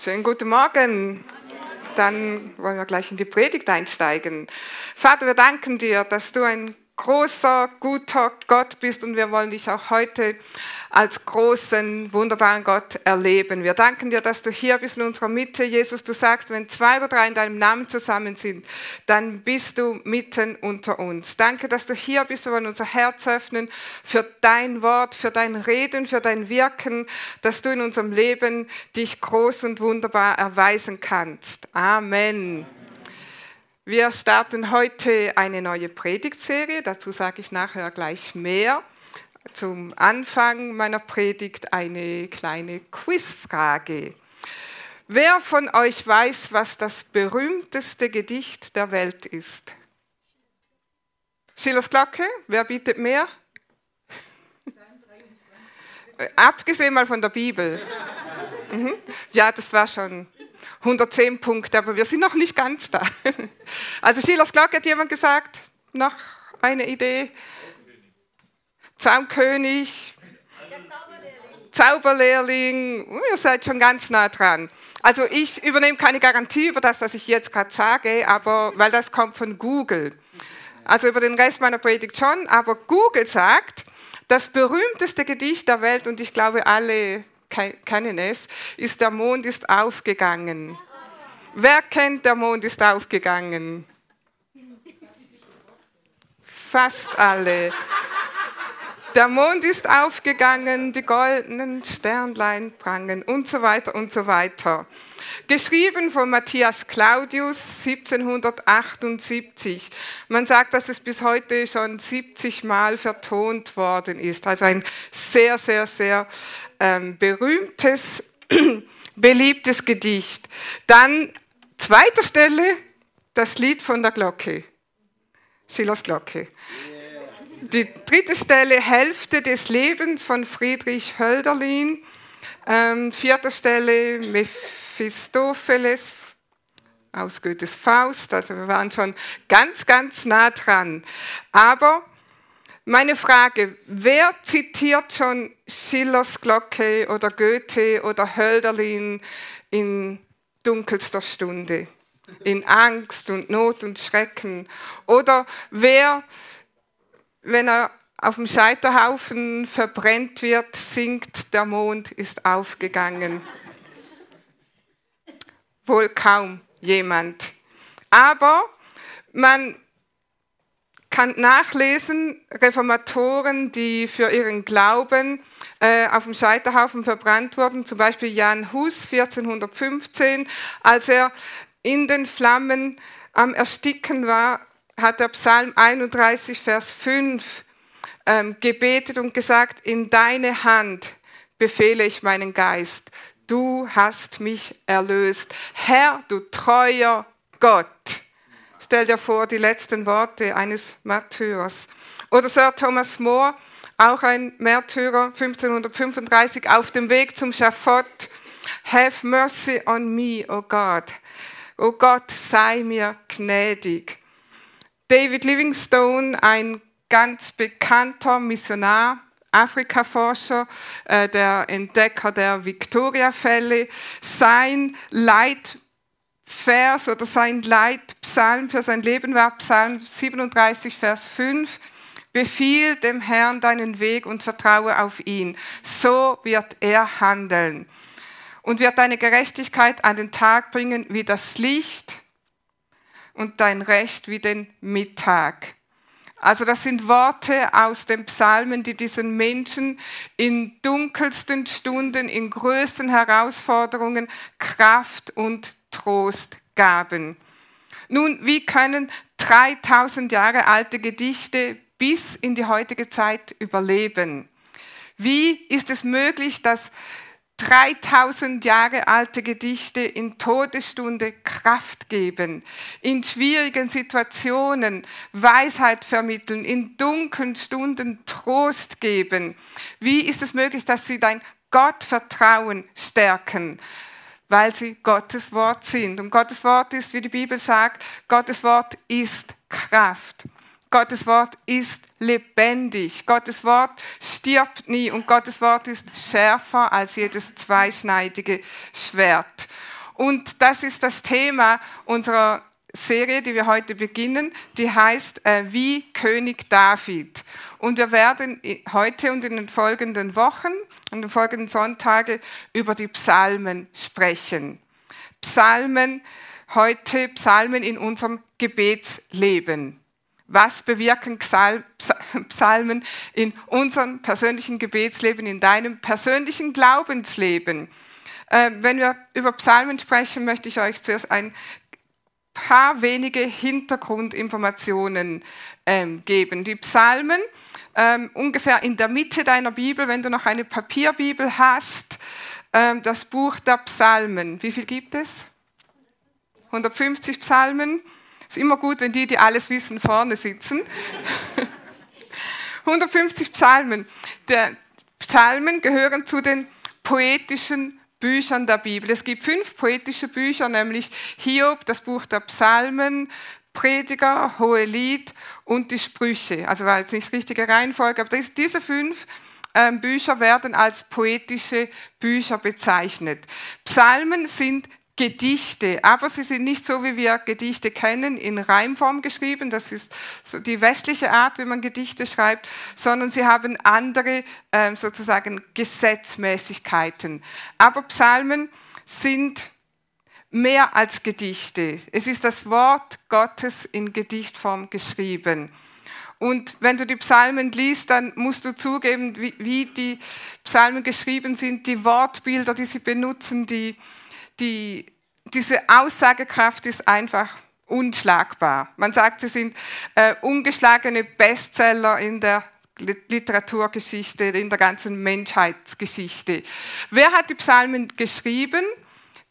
Schönen guten Morgen. Dann wollen wir gleich in die Predigt einsteigen. Vater, wir danken dir, dass du ein großer, guter Gott bist und wir wollen dich auch heute als großen, wunderbaren Gott erleben. Wir danken dir, dass du hier bist in unserer Mitte. Jesus, du sagst, wenn zwei oder drei in deinem Namen zusammen sind, dann bist du mitten unter uns. Danke, dass du hier bist. Wir wollen unser Herz öffnen für dein Wort, für dein Reden, für dein Wirken, dass du in unserem Leben dich groß und wunderbar erweisen kannst. Amen. Wir starten heute eine neue Predigtserie, dazu sage ich nachher gleich mehr. Zum Anfang meiner Predigt eine kleine Quizfrage. Wer von euch weiß, was das berühmteste Gedicht der Welt ist? Schillers Glocke, wer bietet mehr? Abgesehen mal von der Bibel. Mhm. Ja, das war schon 110 Punkte, aber wir sind noch nicht ganz da. Also Schillers Glocke hat jemand gesagt, noch eine Idee? Zaumkönig, Zauberlehrling. Zauberlehrling, oh, ihr seid schon ganz nah dran. Also ich übernehme keine Garantie über das, was ich jetzt gerade sage, aber weil das kommt von Google. Also über den Rest meiner Predigt schon, aber Google sagt, das berühmteste Gedicht der Welt, und ich glaube, alle kennen es, ist Der Mond ist aufgegangen. Wer kennt Der Mond ist aufgegangen? Fast alle. Der Mond ist aufgegangen, die goldenen Sternlein prangen und so weiter und so weiter. Geschrieben von Matthias Claudius 1778. Man sagt, dass es bis heute schon 70 Mal vertont worden ist. Also ein sehr, sehr, sehr ähm, berühmtes, beliebtes Gedicht. Dann zweiter Stelle das Lied von der Glocke. Schillers Glocke. Die dritte Stelle Hälfte des Lebens von Friedrich Hölderlin. Ähm, vierte Stelle Mephistopheles aus Goethes Faust. Also wir waren schon ganz, ganz nah dran. Aber meine Frage, wer zitiert schon Schillers Glocke oder Goethe oder Hölderlin in dunkelster Stunde, in Angst und Not und Schrecken? Oder wer, wenn er auf dem Scheiterhaufen verbrennt wird, singt, der Mond ist aufgegangen? Wohl kaum jemand. Aber man kann nachlesen, Reformatoren, die für ihren Glauben äh, auf dem Scheiterhaufen verbrannt wurden, zum Beispiel Jan Hus 1415, als er in den Flammen am Ersticken war, hat er Psalm 31, Vers 5 ähm, gebetet und gesagt, in deine Hand befehle ich meinen Geist. Du hast mich erlöst. Herr, du treuer Gott. Stell dir vor, die letzten Worte eines Märtyrers. Oder Sir Thomas More, auch ein Märtyrer, 1535, auf dem Weg zum Schafott. Have mercy on me, O oh God. O oh Gott, sei mir gnädig. David Livingstone, ein ganz bekannter Missionar, Afrikaforscher, äh, der Entdecker der Victoria-Fälle, sein Leid Vers oder sein Leitpsalm für sein Leben war Psalm 37, Vers 5. Befiehl dem Herrn deinen Weg und vertraue auf ihn. So wird er handeln und wird deine Gerechtigkeit an den Tag bringen wie das Licht und dein Recht wie den Mittag. Also das sind Worte aus den Psalmen, die diesen Menschen in dunkelsten Stunden, in größten Herausforderungen Kraft und Trost gaben. Nun, wie können 3000 Jahre alte Gedichte bis in die heutige Zeit überleben? Wie ist es möglich, dass 3000 Jahre alte Gedichte in Todesstunde Kraft geben, in schwierigen Situationen Weisheit vermitteln, in dunklen Stunden Trost geben? Wie ist es möglich, dass sie dein Gottvertrauen stärken? Weil sie Gottes Wort sind. Und Gottes Wort ist, wie die Bibel sagt, Gottes Wort ist Kraft. Gottes Wort ist lebendig. Gottes Wort stirbt nie und Gottes Wort ist schärfer als jedes zweischneidige Schwert. Und das ist das Thema unserer Serie, die wir heute beginnen, die heißt äh, Wie König David. Und wir werden heute und in den folgenden Wochen und den folgenden Sonntagen über die Psalmen sprechen. Psalmen, heute Psalmen in unserem Gebetsleben. Was bewirken Psalmen in unserem persönlichen Gebetsleben, in deinem persönlichen Glaubensleben? Äh, wenn wir über Psalmen sprechen, möchte ich euch zuerst ein paar wenige Hintergrundinformationen ähm, geben. Die Psalmen, ähm, ungefähr in der Mitte deiner Bibel, wenn du noch eine Papierbibel hast, ähm, das Buch der Psalmen. Wie viel gibt es? 150 Psalmen. Ist immer gut, wenn die, die alles wissen, vorne sitzen. 150 Psalmen. Der Psalmen gehören zu den poetischen Büchern der Bibel. Es gibt fünf poetische Bücher, nämlich Hiob, das Buch der Psalmen, Prediger, Hohelied und die Sprüche. Also war jetzt nicht richtige Reihenfolge, aber diese fünf ähm, Bücher werden als poetische Bücher bezeichnet. Psalmen sind Gedichte, aber sie sind nicht so, wie wir Gedichte kennen, in Reimform geschrieben, das ist so die westliche Art, wie man Gedichte schreibt, sondern sie haben andere äh, sozusagen Gesetzmäßigkeiten. Aber Psalmen sind mehr als Gedichte. Es ist das Wort Gottes in Gedichtform geschrieben. Und wenn du die Psalmen liest, dann musst du zugeben, wie, wie die Psalmen geschrieben sind, die Wortbilder, die sie benutzen, die die, diese Aussagekraft ist einfach unschlagbar. Man sagt, sie sind äh, ungeschlagene Bestseller in der Literaturgeschichte, in der ganzen Menschheitsgeschichte. Wer hat die Psalmen geschrieben?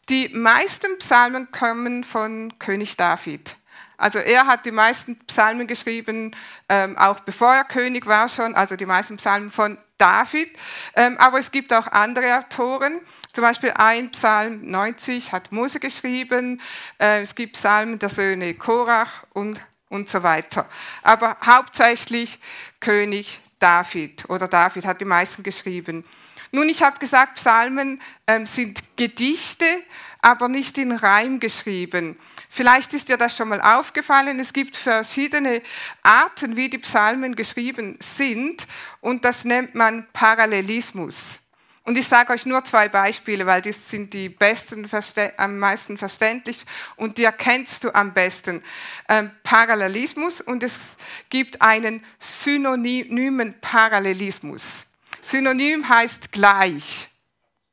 Die meisten Psalmen kommen von König David. Also er hat die meisten Psalmen geschrieben, ähm, auch bevor er König war schon, also die meisten Psalmen von David. Ähm, aber es gibt auch andere Autoren. Zum Beispiel ein Psalm 90 hat Mose geschrieben, äh, es gibt Psalmen der Söhne Korach und, und so weiter. Aber hauptsächlich König David oder David hat die meisten geschrieben. Nun, ich habe gesagt, Psalmen ähm, sind Gedichte, aber nicht in Reim geschrieben. Vielleicht ist dir das schon mal aufgefallen. Es gibt verschiedene Arten, wie die Psalmen geschrieben sind, und das nennt man Parallelismus. Und ich sage euch nur zwei Beispiele, weil die sind die besten, am meisten verständlich und die erkennst du am besten. Ähm, Parallelismus und es gibt einen synonymen Parallelismus. Synonym heißt gleich.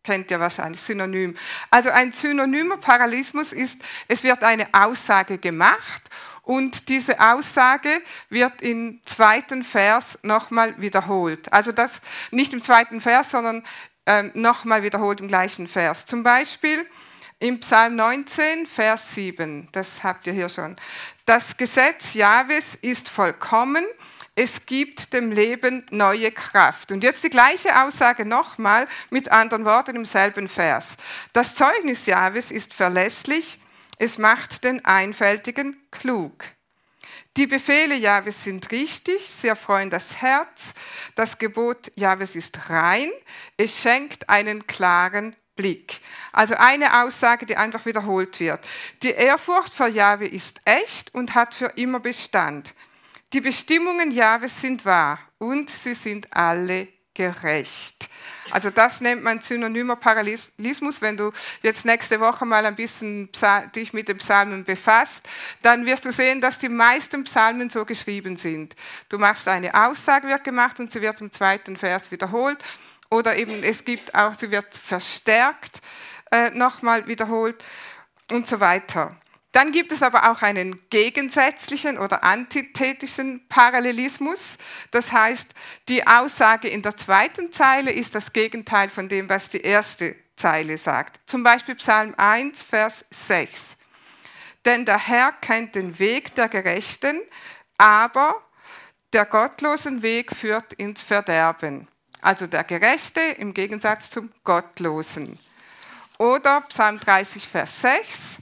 Kennt ihr wahrscheinlich, Synonym. Also ein synonymer Parallelismus ist, es wird eine Aussage gemacht und diese Aussage wird im zweiten Vers nochmal wiederholt. Also das nicht im zweiten Vers, sondern ähm, nochmal wiederholt im gleichen Vers. Zum Beispiel im Psalm 19, Vers 7, das habt ihr hier schon. Das Gesetz Jahwes ist vollkommen, es gibt dem Leben neue Kraft. Und jetzt die gleiche Aussage nochmal mit anderen Worten im selben Vers. Das Zeugnis Jahwes ist verlässlich, es macht den Einfältigen klug. Die Befehle Jahwes sind richtig, sie erfreuen das Herz. Das Gebot Jahwes ist rein, es schenkt einen klaren Blick. Also eine Aussage, die einfach wiederholt wird. Die Ehrfurcht vor Jahwe ist echt und hat für immer Bestand. Die Bestimmungen Jahwes sind wahr und sie sind alle gerecht. Also das nennt man synonymer Parallelismus. Wenn du jetzt nächste Woche mal ein bisschen dich mit den Psalmen befasst, dann wirst du sehen, dass die meisten Psalmen so geschrieben sind. Du machst eine Aussage, wird gemacht und sie wird im zweiten Vers wiederholt. Oder eben es gibt auch, sie wird verstärkt, äh, nochmal wiederholt und so weiter. Dann gibt es aber auch einen gegensätzlichen oder antithetischen Parallelismus. Das heißt, die Aussage in der zweiten Zeile ist das Gegenteil von dem, was die erste Zeile sagt. Zum Beispiel Psalm 1, Vers 6. Denn der Herr kennt den Weg der Gerechten, aber der gottlosen Weg führt ins Verderben. Also der Gerechte im Gegensatz zum Gottlosen. Oder Psalm 30, Vers 6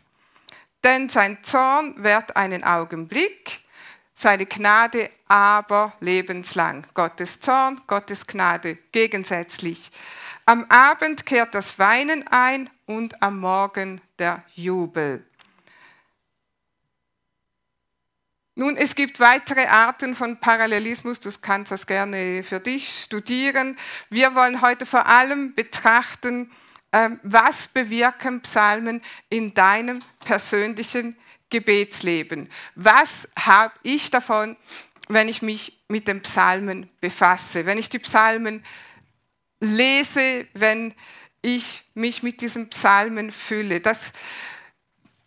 denn sein Zorn währt einen Augenblick, seine Gnade aber lebenslang. Gottes Zorn, Gottes Gnade gegensätzlich. Am Abend kehrt das Weinen ein und am Morgen der Jubel. Nun, es gibt weitere Arten von Parallelismus, du kannst das gerne für dich studieren. Wir wollen heute vor allem betrachten, was bewirken Psalmen in deinem persönlichen Gebetsleben. Was habe ich davon, wenn ich mich mit den Psalmen befasse, wenn ich die Psalmen lese, wenn ich mich mit diesen Psalmen fühle? Das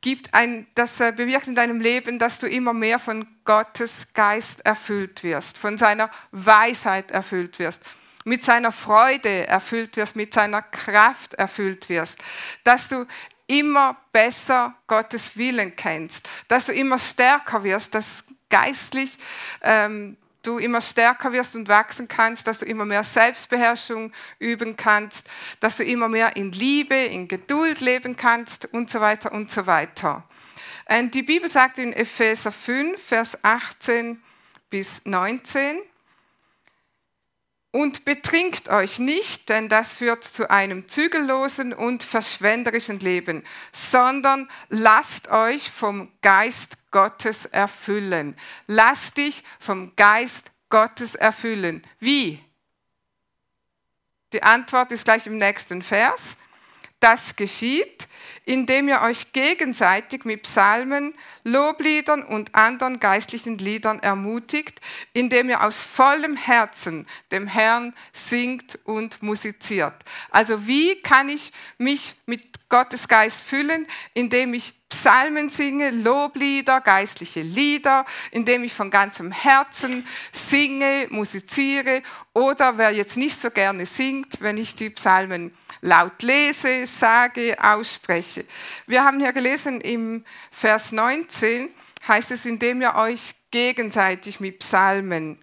gibt ein, das äh, bewirkt in deinem Leben, dass du immer mehr von Gottes Geist erfüllt wirst, von seiner Weisheit erfüllt wirst, mit seiner Freude erfüllt wirst, mit seiner Kraft erfüllt wirst, dass du immer besser Gottes Willen kennst, dass du immer stärker wirst, dass geistlich ähm, du immer stärker wirst und wachsen kannst, dass du immer mehr Selbstbeherrschung üben kannst, dass du immer mehr in Liebe, in Geduld leben kannst und so weiter und so weiter. Und die Bibel sagt in Epheser 5, Vers 18 bis 19, und betrinkt euch nicht, denn das führt zu einem zügellosen und verschwenderischen Leben, sondern lasst euch vom Geist Gottes erfüllen. Lasst dich vom Geist Gottes erfüllen. Wie? Die Antwort ist gleich im nächsten Vers. Das geschieht, indem ihr euch gegenseitig mit Psalmen, Lobliedern und anderen geistlichen Liedern ermutigt, indem ihr aus vollem Herzen dem Herrn singt und musiziert. Also wie kann ich mich mit Gottes Geist füllen, indem ich Psalmen singe, Loblieder, geistliche Lieder, indem ich von ganzem Herzen singe, musiziere oder wer jetzt nicht so gerne singt, wenn ich die Psalmen laut lese, sage, ausspreche. Wir haben hier gelesen im Vers 19, heißt es, indem ihr euch gegenseitig mit Psalmen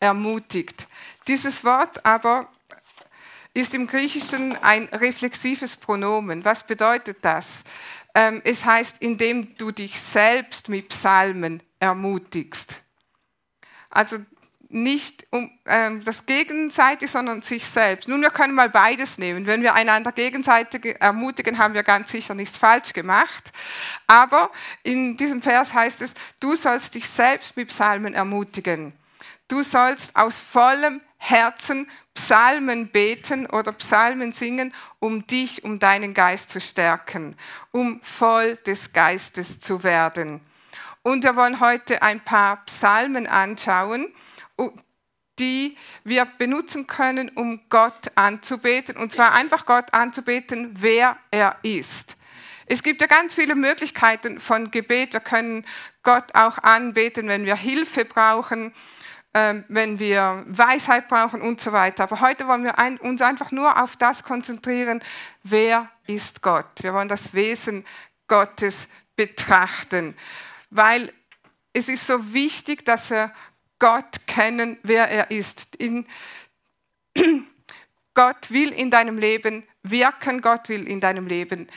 ermutigt. Dieses Wort aber ist im Griechischen ein reflexives Pronomen. Was bedeutet das? Ähm, es heißt, indem du dich selbst mit Psalmen ermutigst. Also nicht um ähm, das Gegenseitige, sondern sich selbst. Nun, wir können mal beides nehmen. Wenn wir einander gegenseitig ermutigen, haben wir ganz sicher nichts falsch gemacht. Aber in diesem Vers heißt es, du sollst dich selbst mit Psalmen ermutigen. Du sollst aus vollem Herzen Psalmen beten oder Psalmen singen, um dich, um deinen Geist zu stärken, um voll des Geistes zu werden. Und wir wollen heute ein paar Psalmen anschauen, die wir benutzen können, um Gott anzubeten. Und zwar einfach Gott anzubeten, wer er ist. Es gibt ja ganz viele Möglichkeiten von Gebet. Wir können Gott auch anbeten, wenn wir Hilfe brauchen, ähm, wenn wir Weisheit brauchen und so weiter. Aber heute wollen wir uns einfach nur auf das konzentrieren, wer ist Gott. Wir wollen das Wesen Gottes betrachten, weil es ist so wichtig, dass wir Gott kennen, wer er ist. In, Gott will in deinem Leben wirken, Gott will in deinem Leben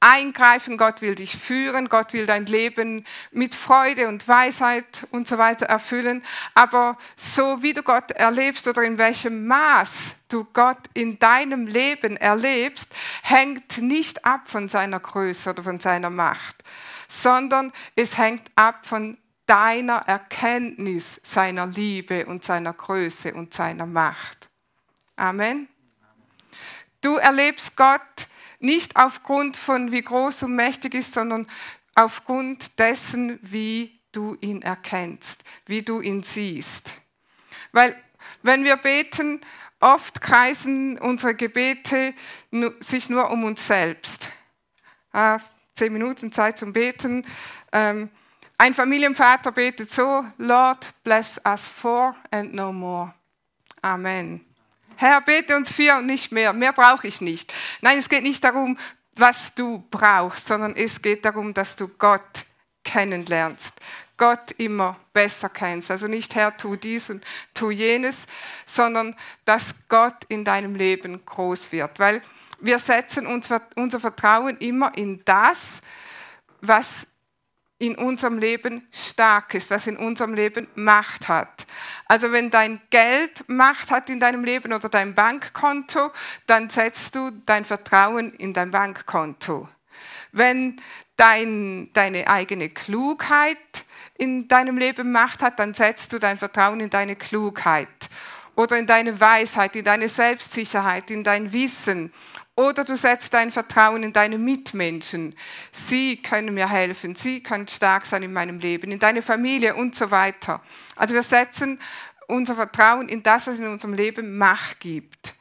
eingreifen, Gott will dich führen, Gott will dein Leben mit Freude und Weisheit und so weiter erfüllen. Aber so wie du Gott erlebst oder in welchem Maß du Gott in deinem Leben erlebst, hängt nicht ab von seiner Größe oder von seiner Macht, sondern es hängt ab von deiner Erkenntnis seiner Liebe und seiner Größe und seiner Macht. Amen. Du erlebst Gott nicht aufgrund von wie groß und mächtig ist, sondern aufgrund dessen, wie du ihn erkennst, wie du ihn siehst. Weil wenn wir beten, oft kreisen unsere Gebete sich nur um uns selbst. Ah, zehn Minuten Zeit zum Beten. Ähm, ein Familienvater betet so, Lord, bless us four and no more. Amen. Herr, bete uns vier und nicht mehr. Mehr brauche ich nicht. Nein, es geht nicht darum, was du brauchst, sondern es geht darum, dass du Gott kennenlernst. Gott immer besser kennst. Also nicht Herr, tu dies und tu jenes, sondern dass Gott in deinem Leben groß wird. Weil wir setzen unser Vertrauen immer in das, was in unserem Leben stark ist, was in unserem Leben Macht hat. Also wenn dein Geld Macht hat in deinem Leben oder dein Bankkonto, dann setzt du dein Vertrauen in dein Bankkonto. Wenn dein, deine eigene Klugheit in deinem Leben Macht hat, dann setzt du dein Vertrauen in deine Klugheit oder in deine Weisheit, in deine Selbstsicherheit, in dein Wissen oder du setzt dein Vertrauen in deine Mitmenschen. Sie können mir helfen, sie können stark sein in meinem Leben, in deine Familie und so weiter. Also wir setzen unser Vertrauen in das, was in unserem Leben Macht gibt.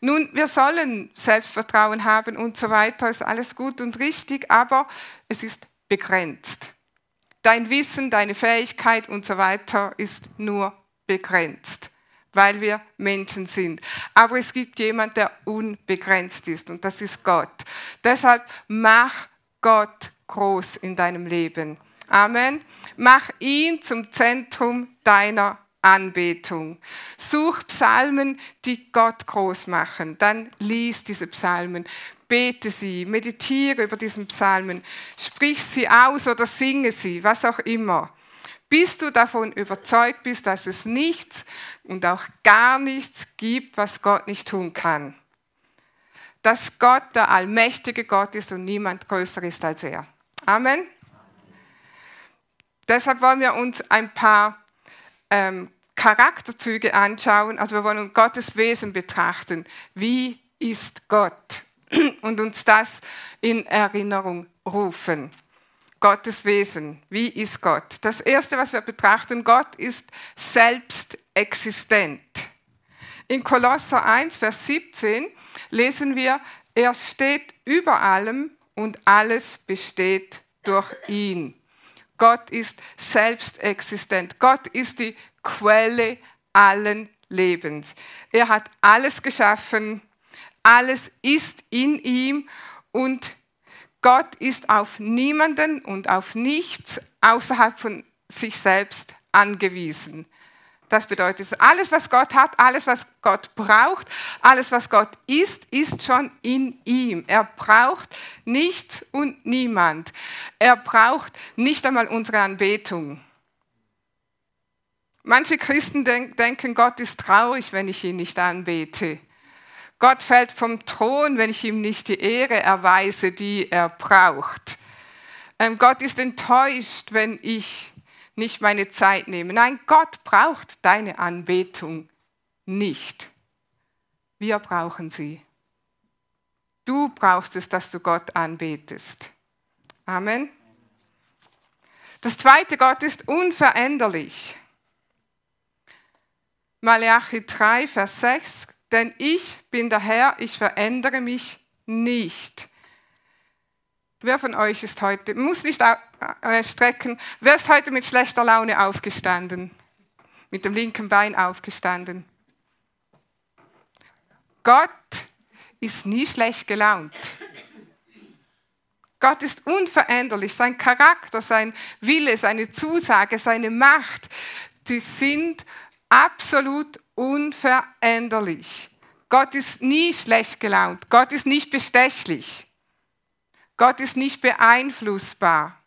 Nun, wir sollen Selbstvertrauen haben und so weiter, ist alles gut und richtig, aber es ist begrenzt. Dein Wissen, deine Fähigkeit und so weiter ist nur begrenzt weil wir Menschen sind. Aber es gibt jemand, der unbegrenzt ist und das ist Gott. Deshalb mach Gott groß in deinem Leben. Amen. Mach ihn zum Zentrum deiner Anbetung. Such Psalmen, die Gott groß machen. Dann lies diese Psalmen. Bete sie, meditiere über diesen Psalmen, sprich sie aus oder singe sie, was auch immer bis du davon überzeugt bist, dass es nichts und auch gar nichts gibt, was Gott nicht tun kann. Dass Gott der allmächtige Gott ist und niemand größer ist als er. Amen. Deshalb wollen wir uns ein paar ähm, Charakterzüge anschauen. Also wir wollen Gottes Wesen betrachten. Wie ist Gott? Und uns das in Erinnerung rufen. Gottes Wesen. Wie ist Gott? Das Erste, was wir betrachten, Gott ist selbst existent. In Kolosser 1, Vers 17 lesen wir, er steht über allem und alles besteht durch ihn. Gott ist selbst existent. Gott ist die Quelle allen Lebens. Er hat alles geschaffen, alles ist in ihm und Gott ist auf niemanden und auf nichts außerhalb von sich selbst angewiesen. Das bedeutet, alles, was Gott hat, alles, was Gott braucht, alles, was Gott ist, ist schon in ihm. Er braucht nichts und niemand. Er braucht nicht einmal unsere Anbetung. Manche Christen denken, Gott ist traurig, wenn ich ihn nicht anbete. Gott fällt vom Thron, wenn ich ihm nicht die Ehre erweise, die er braucht. Ähm, Gott ist enttäuscht, wenn ich nicht meine Zeit nehme. Nein, Gott braucht deine Anbetung nicht. Wir brauchen sie. Du brauchst es, dass du Gott anbetest. Amen. Das zweite, Gott ist unveränderlich. Malachi 3, Vers 6 denn ich bin der Herr, ich verändere mich nicht. Wer von euch ist heute, muss nicht strecken, wer ist heute mit schlechter Laune aufgestanden? Mit dem linken Bein aufgestanden? Gott ist nie schlecht gelaunt. Gott ist unveränderlich. Sein Charakter, sein Wille, seine Zusage, seine Macht, die sind absolut unveränderlich. Gott ist nie schlecht gelaunt. Gott ist nicht bestechlich. Gott ist nicht beeinflussbar.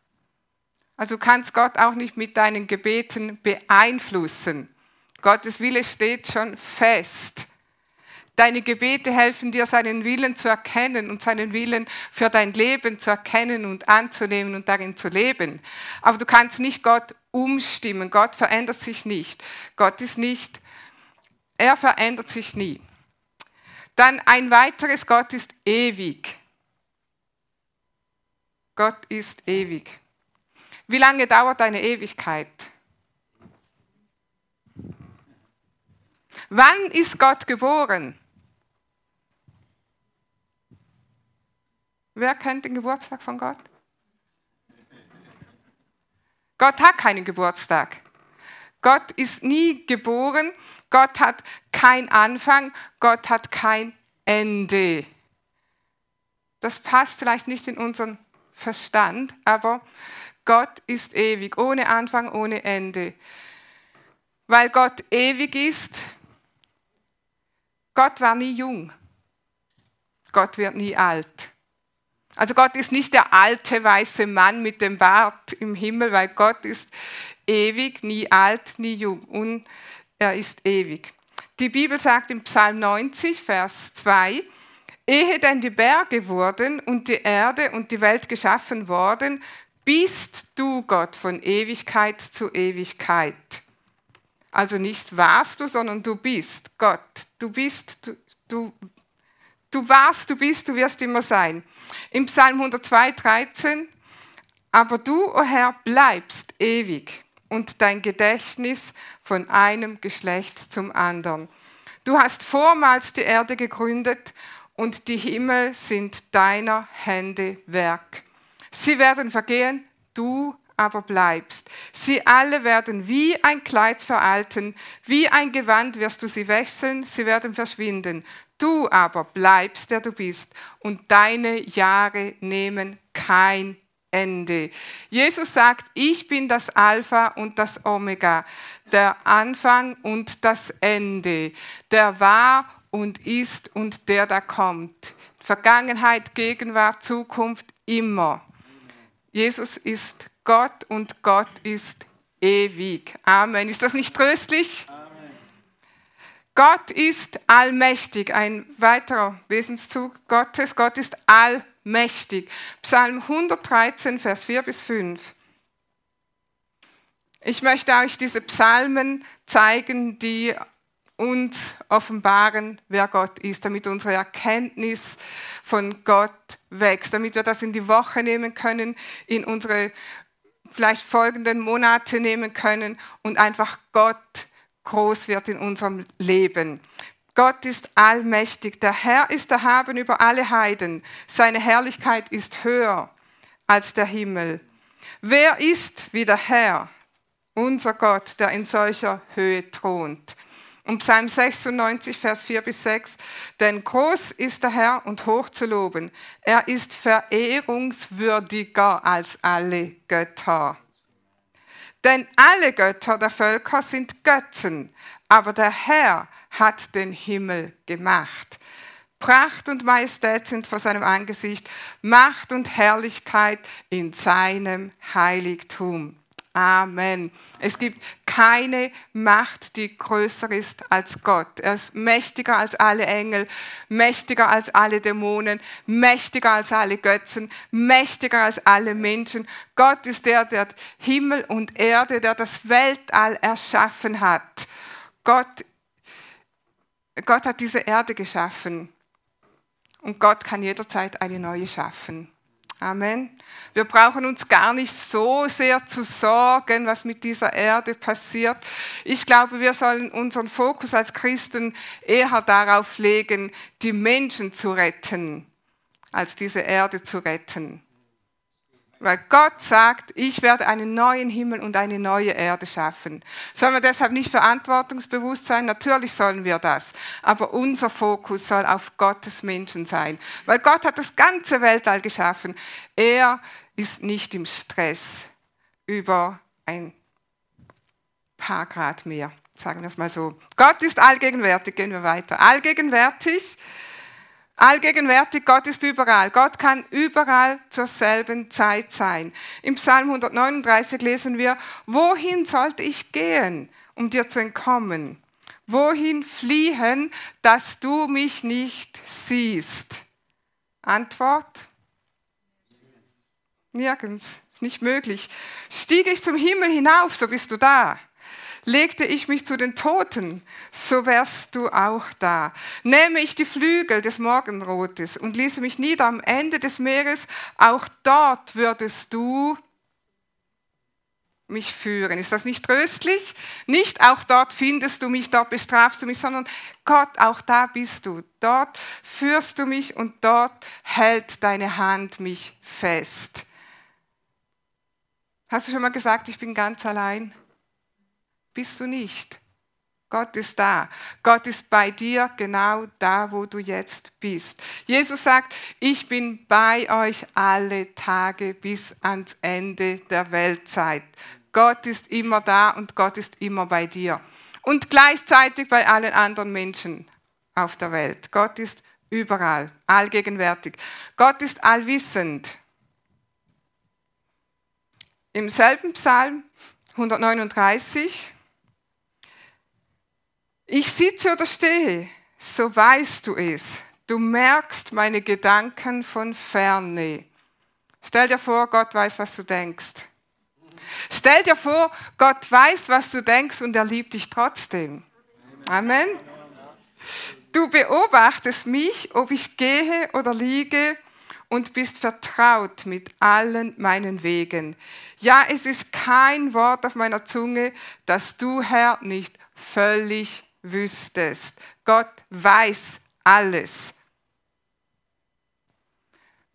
Also du kannst Gott auch nicht mit deinen Gebeten beeinflussen. Gottes Wille steht schon fest. Deine Gebete helfen dir, seinen Willen zu erkennen und seinen Willen für dein Leben zu erkennen und anzunehmen und darin zu leben. Aber du kannst nicht Gott umstimmen. Gott verändert sich nicht. Gott ist nicht er verändert sich nie. Dann ein weiteres, Gott ist ewig. Gott ist ewig. Wie lange dauert deine Ewigkeit? Wann ist Gott geboren? Wer kennt den Geburtstag von Gott? Gott hat keinen Geburtstag. Gott ist nie geboren Gott hat kein Anfang, Gott hat kein Ende. Das passt vielleicht nicht in unseren Verstand, aber Gott ist ewig, ohne Anfang, ohne Ende. Weil Gott ewig ist, Gott war nie jung. Gott wird nie alt. Also Gott ist nicht der alte weiße Mann mit dem Bart im Himmel, weil Gott ist ewig, nie alt, nie jung und er ist ewig. Die Bibel sagt im Psalm 90, Vers 2, Ehe denn die Berge wurden und die Erde und die Welt geschaffen worden, bist du Gott von Ewigkeit zu Ewigkeit. Also nicht warst du, sondern du bist Gott. Du bist, du, du, du warst, du bist, du wirst immer sein. Im Psalm 102, 13, aber du, o oh Herr, bleibst ewig und dein Gedächtnis von einem Geschlecht zum anderen. Du hast vormals die Erde gegründet und die Himmel sind deiner Hände Werk. Sie werden vergehen, du aber bleibst. Sie alle werden wie ein Kleid veralten, wie ein Gewand wirst du sie wechseln, sie werden verschwinden. Du aber bleibst, der du bist, und deine Jahre nehmen kein Ende. Jesus sagt, ich bin das Alpha und das Omega, der Anfang und das Ende, der war und ist und der da kommt. Vergangenheit, Gegenwart, Zukunft, immer. Jesus ist Gott und Gott ist ewig. Amen. Ist das nicht tröstlich? Amen. Gott ist allmächtig. Ein weiterer Wesenszug Gottes. Gott ist allmächtig. Psalm 113, Vers 4 bis 5. Ich möchte euch diese Psalmen zeigen, die uns offenbaren, wer Gott ist, damit unsere Erkenntnis von Gott wächst, damit wir das in die Woche nehmen können, in unsere vielleicht folgenden Monate nehmen können und einfach Gott groß wird in unserem Leben. Gott ist allmächtig. Der Herr ist erhaben über alle Heiden. Seine Herrlichkeit ist höher als der Himmel. Wer ist wie der Herr, unser Gott, der in solcher Höhe thront? Und Psalm 96, Vers 4 bis 6. Denn groß ist der Herr und hoch zu loben. Er ist verehrungswürdiger als alle Götter. Denn alle Götter der Völker sind Götzen, aber der Herr hat den Himmel gemacht. Pracht und Majestät sind vor seinem Angesicht, Macht und Herrlichkeit in seinem Heiligtum. Amen. Es gibt keine Macht, die größer ist als Gott. Er ist mächtiger als alle Engel, mächtiger als alle Dämonen, mächtiger als alle Götzen, mächtiger als alle Menschen. Gott ist der, der Himmel und Erde, der das Weltall erschaffen hat. Gott, Gott hat diese Erde geschaffen. Und Gott kann jederzeit eine neue schaffen. Amen. Wir brauchen uns gar nicht so sehr zu sorgen, was mit dieser Erde passiert. Ich glaube, wir sollen unseren Fokus als Christen eher darauf legen, die Menschen zu retten, als diese Erde zu retten. Weil Gott sagt, ich werde einen neuen Himmel und eine neue Erde schaffen. Sollen wir deshalb nicht verantwortungsbewusst sein? Natürlich sollen wir das. Aber unser Fokus soll auf Gottes Menschen sein. Weil Gott hat das ganze Weltall geschaffen. Er ist nicht im Stress über ein paar Grad mehr. Sagen wir es mal so. Gott ist allgegenwärtig. Gehen wir weiter. Allgegenwärtig Allgegenwärtig, Gott ist überall. Gott kann überall zur selben Zeit sein. Im Psalm 139 lesen wir, wohin sollte ich gehen, um dir zu entkommen? Wohin fliehen, dass du mich nicht siehst? Antwort? Nirgends. Ist nicht möglich. Stiege ich zum Himmel hinauf, so bist du da. Legte ich mich zu den Toten, so wärst du auch da. Nähme ich die Flügel des Morgenrotes und ließe mich nieder am Ende des Meeres, auch dort würdest du mich führen. Ist das nicht tröstlich? Nicht auch dort findest du mich, dort bestrafst du mich, sondern Gott, auch da bist du. Dort führst du mich und dort hält deine Hand mich fest. Hast du schon mal gesagt, ich bin ganz allein? Bist du nicht. Gott ist da. Gott ist bei dir genau da, wo du jetzt bist. Jesus sagt, ich bin bei euch alle Tage bis ans Ende der Weltzeit. Gott ist immer da und Gott ist immer bei dir. Und gleichzeitig bei allen anderen Menschen auf der Welt. Gott ist überall, allgegenwärtig. Gott ist allwissend. Im selben Psalm 139, ich sitze oder stehe, so weißt du es. Du merkst meine Gedanken von ferne. Stell dir vor, Gott weiß, was du denkst. Stell dir vor, Gott weiß, was du denkst und er liebt dich trotzdem. Amen. Du beobachtest mich, ob ich gehe oder liege und bist vertraut mit allen meinen Wegen. Ja, es ist kein Wort auf meiner Zunge, das du, Herr, nicht völlig wüsstest. Gott weiß alles.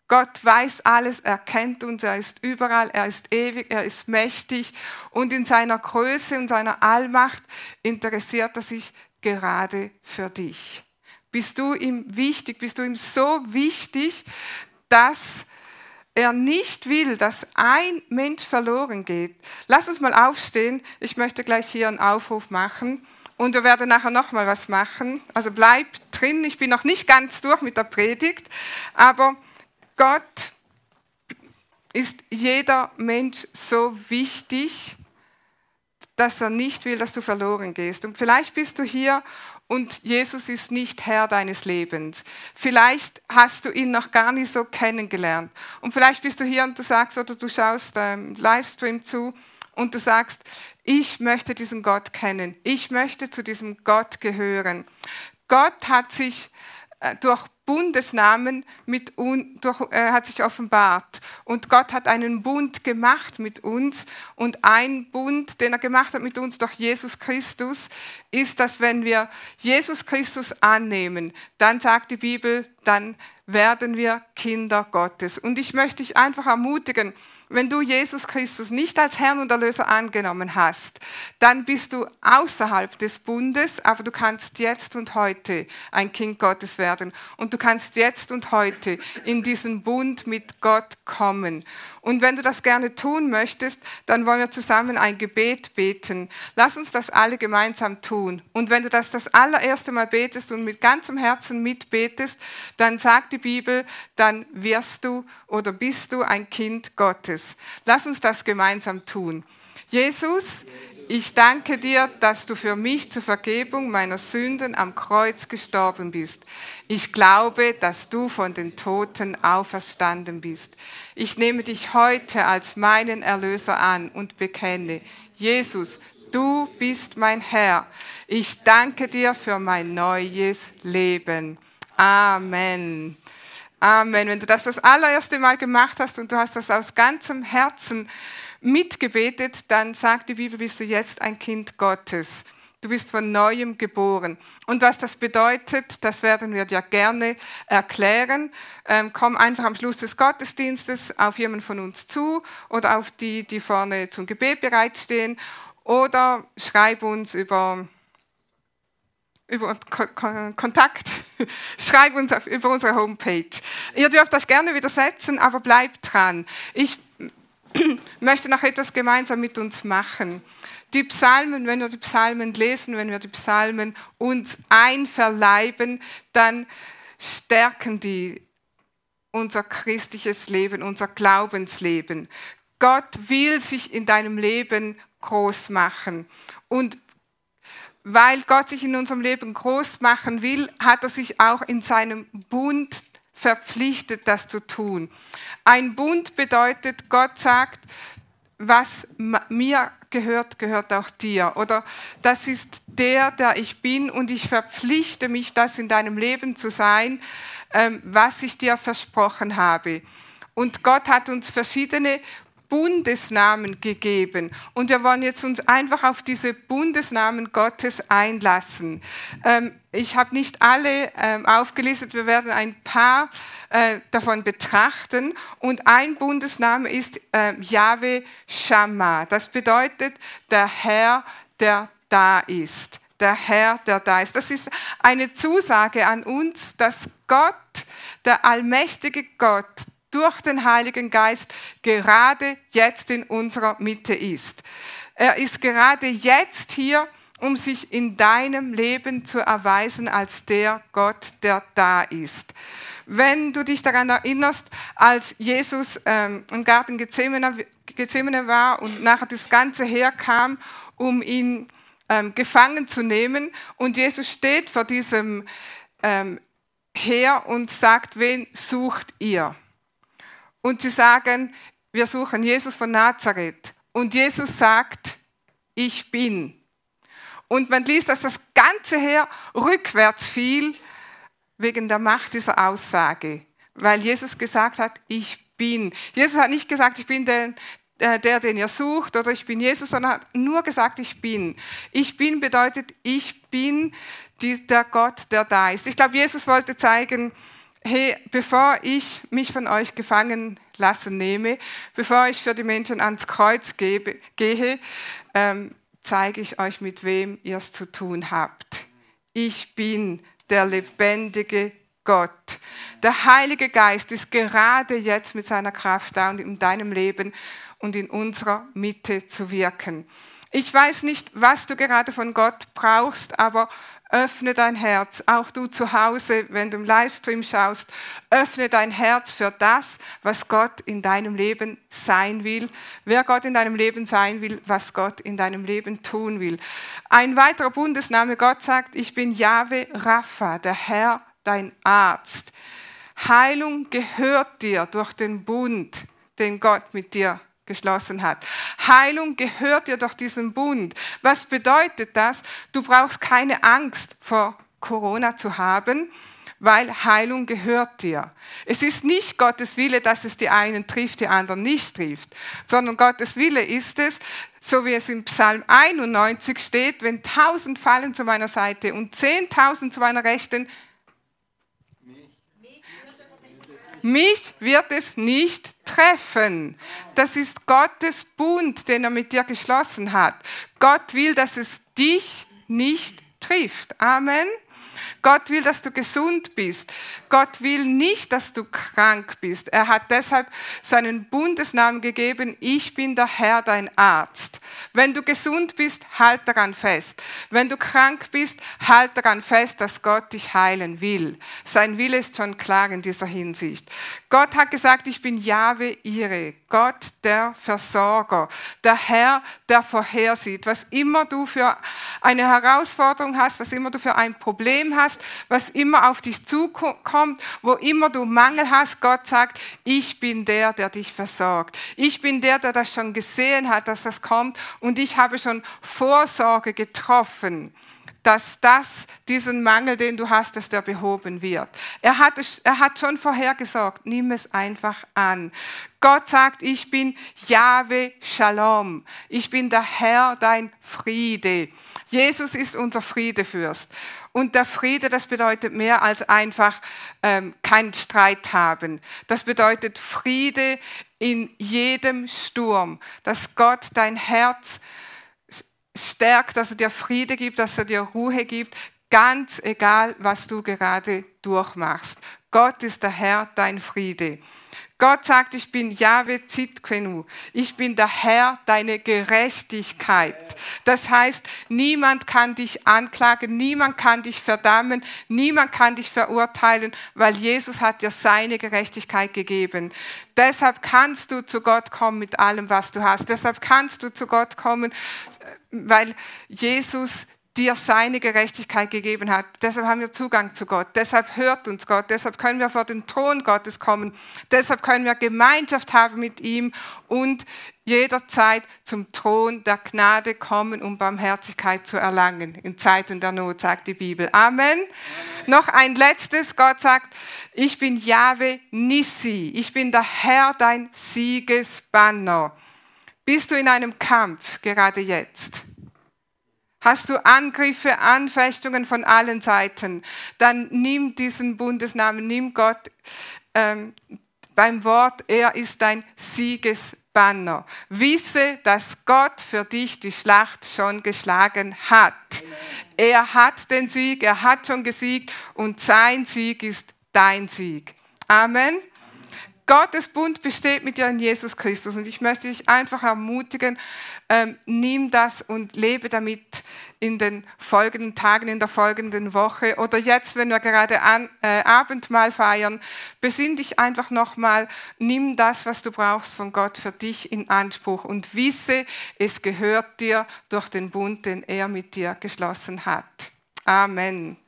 Gott weiß alles, er kennt uns, er ist überall, er ist ewig, er ist mächtig und in seiner Größe und seiner Allmacht interessiert er sich gerade für dich. Bist du ihm wichtig, bist du ihm so wichtig, dass er nicht will, dass ein Mensch verloren geht. Lass uns mal aufstehen. Ich möchte gleich hier einen Aufruf machen und wir werden nachher noch mal was machen. Also bleib drin. Ich bin noch nicht ganz durch mit der Predigt, aber Gott ist jeder Mensch so wichtig, dass er nicht will, dass du verloren gehst. Und vielleicht bist du hier und Jesus ist nicht Herr deines Lebens. Vielleicht hast du ihn noch gar nicht so kennengelernt. Und vielleicht bist du hier und du sagst oder du schaust ähm, Livestream zu und du sagst, ich möchte diesen Gott kennen. Ich möchte zu diesem Gott gehören. Gott hat sich äh, durch Bundesnamen mit un, durch, äh, hat sich offenbart. Und Gott hat einen Bund gemacht mit uns. Und ein Bund, den er gemacht hat mit uns durch Jesus Christus, ist, dass wenn wir Jesus Christus annehmen, dann sagt die Bibel, dann werden wir Kinder Gottes. Und ich möchte dich einfach ermutigen, wenn du Jesus Christus nicht als Herrn und Erlöser angenommen hast, dann bist du außerhalb des Bundes, aber du kannst jetzt und heute ein Kind Gottes werden. Und du kannst jetzt und heute in diesen Bund mit Gott kommen. Und wenn du das gerne tun möchtest, dann wollen wir zusammen ein Gebet beten. Lass uns das alle gemeinsam tun. Und wenn du das das allererste Mal betest und mit ganzem Herzen mitbetest, dann sagt die Bibel, dann wirst du oder bist du ein Kind Gottes. Lass uns das gemeinsam tun. Jesus, ich danke dir, dass du für mich zur Vergebung meiner Sünden am Kreuz gestorben bist. Ich glaube, dass du von den Toten auferstanden bist. Ich nehme dich heute als meinen Erlöser an und bekenne, Jesus, du bist mein Herr. Ich danke dir für mein neues Leben. Amen. Amen. Wenn du das das allererste Mal gemacht hast und du hast das aus ganzem Herzen mitgebetet, dann sagt die Bibel, bist du jetzt ein Kind Gottes. Du bist von neuem geboren. Und was das bedeutet, das werden wir dir gerne erklären. Ähm, komm einfach am Schluss des Gottesdienstes auf jemanden von uns zu oder auf die, die vorne zum Gebet bereitstehen oder schreib uns über, über Kontakt, schreib uns auf, über unsere Homepage. Ihr dürft das gerne widersetzen, aber bleibt dran. Ich möchte noch etwas gemeinsam mit uns machen. Die Psalmen, wenn wir die Psalmen lesen, wenn wir die Psalmen uns einverleiben, dann stärken die unser christliches Leben, unser Glaubensleben. Gott will sich in deinem Leben groß machen. Und weil Gott sich in unserem Leben groß machen will, hat er sich auch in seinem Bund verpflichtet, das zu tun. Ein Bund bedeutet, Gott sagt, was mir gehört, gehört auch dir. Oder das ist der, der ich bin und ich verpflichte mich, das in deinem Leben zu sein, ähm, was ich dir versprochen habe. Und Gott hat uns verschiedene Bundesnamen gegeben. Und wir wollen jetzt uns einfach auf diese Bundesnamen Gottes einlassen. Ähm, ich habe nicht alle ähm, aufgelistet, wir werden ein paar äh, davon betrachten. Und ein Bundesname ist äh, Yahweh Shammah. Das bedeutet der Herr, der da ist. Der Herr, der da ist. Das ist eine Zusage an uns, dass Gott, der allmächtige Gott, durch den Heiligen Geist gerade jetzt in unserer Mitte ist. Er ist gerade jetzt hier um sich in deinem Leben zu erweisen als der Gott, der da ist. Wenn du dich daran erinnerst, als Jesus ähm, im Garten Gethsemane, war und nachher das ganze Heer kam, um ihn ähm, gefangen zu nehmen und Jesus steht vor diesem ähm, Heer und sagt, wen sucht ihr? Und sie sagen, wir suchen Jesus von Nazareth. Und Jesus sagt, ich bin. Und man liest, dass das ganze Heer rückwärts fiel wegen der Macht dieser Aussage, weil Jesus gesagt hat, ich bin. Jesus hat nicht gesagt, ich bin der, der, den ihr sucht oder ich bin Jesus, sondern hat nur gesagt, ich bin. Ich bin bedeutet, ich bin der Gott, der da ist. Ich glaube, Jesus wollte zeigen, hey, bevor ich mich von euch gefangen lassen nehme, bevor ich für die Menschen ans Kreuz gebe, gehe, ähm, zeige ich euch, mit wem ihr es zu tun habt. Ich bin der lebendige Gott. Der Heilige Geist ist gerade jetzt mit seiner Kraft da und in deinem Leben und in unserer Mitte zu wirken. Ich weiß nicht, was du gerade von Gott brauchst, aber öffne dein Herz. Auch du zu Hause, wenn du im Livestream schaust, öffne dein Herz für das, was Gott in deinem Leben sein will. Wer Gott in deinem Leben sein will, was Gott in deinem Leben tun will. Ein weiterer Bundesname, Gott sagt, ich bin Jahwe Rapha, der Herr, dein Arzt. Heilung gehört dir durch den Bund, den Gott mit dir geschlossen hat. Heilung gehört dir durch diesen Bund. Was bedeutet das? Du brauchst keine Angst vor Corona zu haben, weil Heilung gehört dir. Es ist nicht Gottes Wille, dass es die einen trifft, die anderen nicht trifft, sondern Gottes Wille ist es, so wie es im Psalm 91 steht, wenn tausend fallen zu meiner Seite und zehntausend zu meiner Rechten, mich wird es nicht treffen. Das ist Gottes Bund, den er mit dir geschlossen hat. Gott will, dass es dich nicht trifft. Amen. Gott will, dass du gesund bist. Gott will nicht, dass du krank bist. Er hat deshalb seinen Bundesnamen gegeben, ich bin der Herr, dein Arzt. Wenn du gesund bist, halt daran fest. Wenn du krank bist, halt daran fest, dass Gott dich heilen will. Sein Wille ist schon klar in dieser Hinsicht. Gott hat gesagt, ich bin Jahwe ihre. Gott, der Versorger, der Herr, der vorhersieht. Was immer du für eine Herausforderung hast, was immer du für ein Problem hast, was immer auf dich zukommt, wo immer du Mangel hast, Gott sagt, ich bin der, der dich versorgt. Ich bin der, der das schon gesehen hat, dass das kommt und ich habe schon Vorsorge getroffen dass das, diesen Mangel, den du hast, dass der behoben wird. Er hat, er hat schon vorhergesorgt, nimm es einfach an. Gott sagt, ich bin Yahweh Shalom. Ich bin der Herr, dein Friede. Jesus ist unser Friedefürst. Und der Friede, das bedeutet mehr als einfach ähm, keinen Streit haben. Das bedeutet Friede in jedem Sturm, dass Gott dein Herz stärkt, dass er dir Friede gibt, dass er dir Ruhe gibt, ganz egal, was du gerade durchmachst. Gott ist der Herr, dein Friede. Gott sagt, ich bin Yahweh Zitkenu. Ich bin der Herr, deine Gerechtigkeit. Das heißt, niemand kann dich anklagen, niemand kann dich verdammen, niemand kann dich verurteilen, weil Jesus hat dir seine Gerechtigkeit gegeben. Deshalb kannst du zu Gott kommen mit allem, was du hast. Deshalb kannst du zu Gott kommen, weil Jesus dir seine Gerechtigkeit gegeben hat. Deshalb haben wir Zugang zu Gott. Deshalb hört uns Gott. Deshalb können wir vor den Thron Gottes kommen. Deshalb können wir Gemeinschaft haben mit ihm und jederzeit zum Thron der Gnade kommen, um Barmherzigkeit zu erlangen. In Zeiten der Not, sagt die Bibel. Amen. Amen. Noch ein letztes. Gott sagt, ich bin Jahwe Nissi. Ich bin der Herr, dein Siegesbanner. Bist du in einem Kampf gerade jetzt? Hast du Angriffe, Anfechtungen von allen Seiten, dann nimm diesen Bundesnamen, nimm Gott ähm, beim Wort, er ist dein Siegesbanner. Wisse, dass Gott für dich die Schlacht schon geschlagen hat. Er hat den Sieg, er hat schon gesiegt und sein Sieg ist dein Sieg. Amen. Gottes Bund besteht mit dir in Jesus Christus. Und ich möchte dich einfach ermutigen, ähm, nimm das und lebe damit in den folgenden Tagen, in der folgenden Woche oder jetzt, wenn wir gerade an, äh, Abendmahl feiern, besinn dich einfach nochmal, nimm das, was du brauchst von Gott für dich in Anspruch und wisse, es gehört dir durch den Bund, den er mit dir geschlossen hat. Amen.